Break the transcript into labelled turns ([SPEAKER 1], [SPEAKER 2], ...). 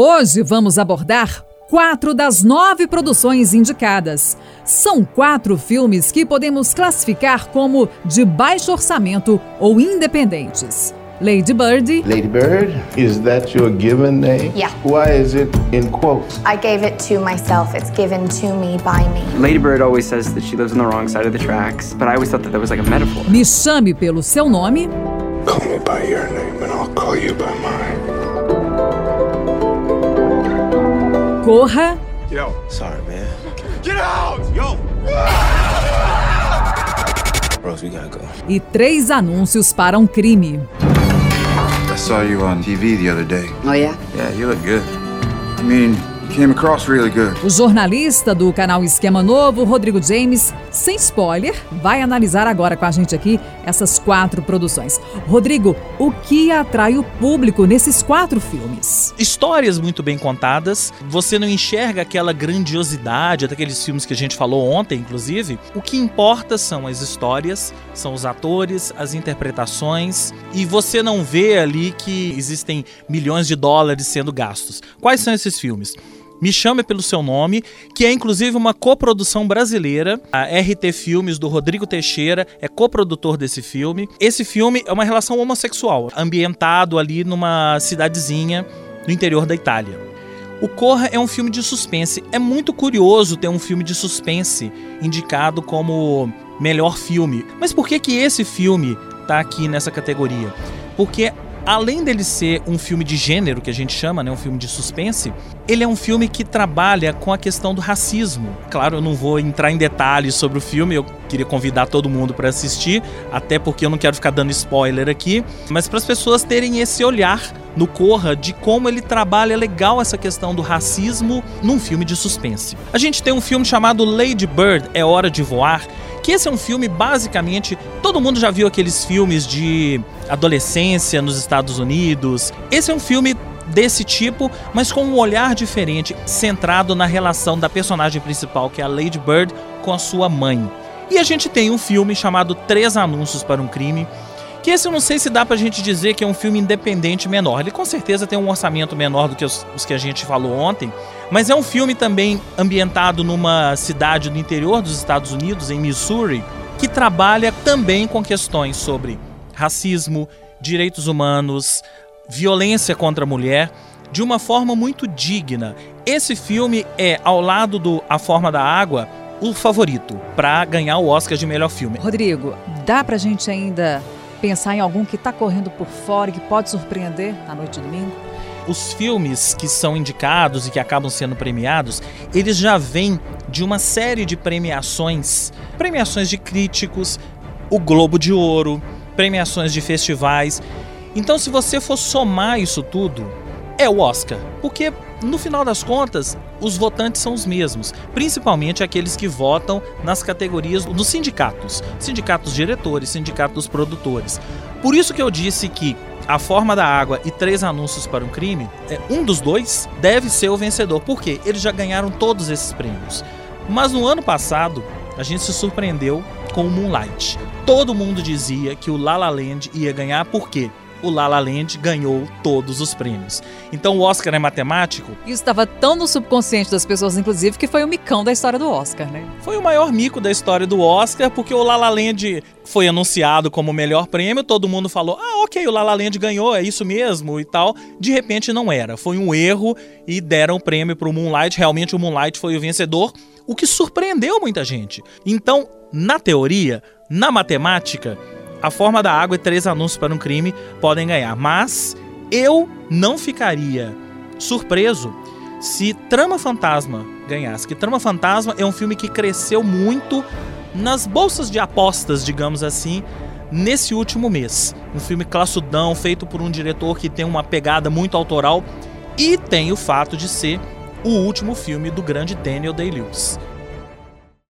[SPEAKER 1] Hoje vamos abordar quatro das nove produções indicadas. São quatro filmes que podemos classificar como de baixo orçamento ou independentes. Lady Bird.
[SPEAKER 2] Lady Bird, is that your given name?
[SPEAKER 3] Yeah.
[SPEAKER 2] Why is it in quotes?
[SPEAKER 3] I gave it to myself. It's given to me by me.
[SPEAKER 4] Lady Bird always says that she lives on the wrong side of the tracks, but I always thought that that was like a metaphor.
[SPEAKER 1] Me chame pelo seu nome.
[SPEAKER 2] Call me by your name and I'll call you by mine.
[SPEAKER 1] Corra.
[SPEAKER 2] Yo. Sorry, man.
[SPEAKER 5] Get out! Yo!
[SPEAKER 2] Rose, we gotta go.
[SPEAKER 1] E três anúncios para um crime.
[SPEAKER 5] I saw you on TV the other day.
[SPEAKER 6] Oh, yeah?
[SPEAKER 5] Yeah, you look good. I mean, you came across really good.
[SPEAKER 1] O jornalista do canal Esquema Novo, Rodrigo James, sem spoiler, vai analisar agora com a gente aqui essas quatro produções. Rodrigo, o que atrai o público nesses quatro filmes?
[SPEAKER 7] Histórias muito bem contadas, você não enxerga aquela grandiosidade daqueles filmes que a gente falou ontem, inclusive. O que importa são as histórias, são os atores, as interpretações, e você não vê ali que existem milhões de dólares sendo gastos. Quais são esses filmes? Me Chame Pelo Seu Nome, que é inclusive uma coprodução brasileira. A RT Filmes, do Rodrigo Teixeira, é coprodutor desse filme. Esse filme é uma relação homossexual, ambientado ali numa cidadezinha no interior da Itália. O Corra é um filme de suspense. É muito curioso ter um filme de suspense indicado como melhor filme. Mas por que que esse filme tá aqui nessa categoria? Porque além dele ser um filme de gênero, que a gente chama, né, um filme de suspense, ele é um filme que trabalha com a questão do racismo. Claro, eu não vou entrar em detalhes sobre o filme, eu queria convidar todo mundo para assistir, até porque eu não quero ficar dando spoiler aqui, mas para as pessoas terem esse olhar no Corra de como ele trabalha legal essa questão do racismo num filme de suspense. A gente tem um filme chamado Lady Bird, É Hora de Voar, que esse é um filme basicamente, todo mundo já viu aqueles filmes de adolescência nos Estados Unidos. Esse é um filme desse tipo, mas com um olhar diferente, centrado na relação da personagem principal, que é a Lady Bird, com a sua mãe. E a gente tem um filme chamado Três Anúncios para um Crime, que esse eu não sei se dá pra gente dizer que é um filme independente menor. Ele com certeza tem um orçamento menor do que os, os que a gente falou ontem, mas é um filme também ambientado numa cidade do interior dos Estados Unidos, em Missouri, que trabalha também com questões sobre racismo, direitos humanos, violência contra a mulher, de uma forma muito digna. Esse filme é, ao lado do A Forma da Água, o favorito para ganhar o Oscar de melhor filme.
[SPEAKER 1] Rodrigo, dá pra gente ainda pensar em algum que tá correndo por fora e que pode surpreender na noite de domingo?
[SPEAKER 7] Os filmes que são indicados e que acabam sendo premiados, eles já vêm de uma série de premiações, premiações de críticos, o Globo de Ouro, premiações de festivais. Então, se você for somar isso tudo, é o Oscar, porque no final das contas, os votantes são os mesmos, principalmente aqueles que votam nas categorias dos sindicatos, sindicatos diretores, sindicatos produtores. Por isso que eu disse que a Forma da Água e Três Anúncios para um Crime, é, um dos dois deve ser o vencedor, porque eles já ganharam todos esses prêmios. Mas no ano passado, a gente se surpreendeu com o Moonlight. Todo mundo dizia que o La La Land ia ganhar, por quê? O La La Land ganhou todos os prêmios. Então o Oscar é matemático?
[SPEAKER 1] Isso estava tão no subconsciente das pessoas, inclusive, que foi o micão da história do Oscar, né?
[SPEAKER 7] Foi o maior mico da história do Oscar, porque o La La Land foi anunciado como o melhor prêmio, todo mundo falou, ah, ok, o La La Land ganhou, é isso mesmo e tal. De repente não era, foi um erro e deram o prêmio para o Moonlight, realmente o Moonlight foi o vencedor, o que surpreendeu muita gente. Então, na teoria, na matemática, a forma da água e três anúncios para um crime podem ganhar. Mas eu não ficaria surpreso se Trama Fantasma ganhasse. Que Trama Fantasma é um filme que cresceu muito nas bolsas de apostas, digamos assim, nesse último mês. Um filme classudão, feito por um diretor que tem uma pegada muito autoral e tem o fato de ser o último filme do grande Daniel Day-Lewis.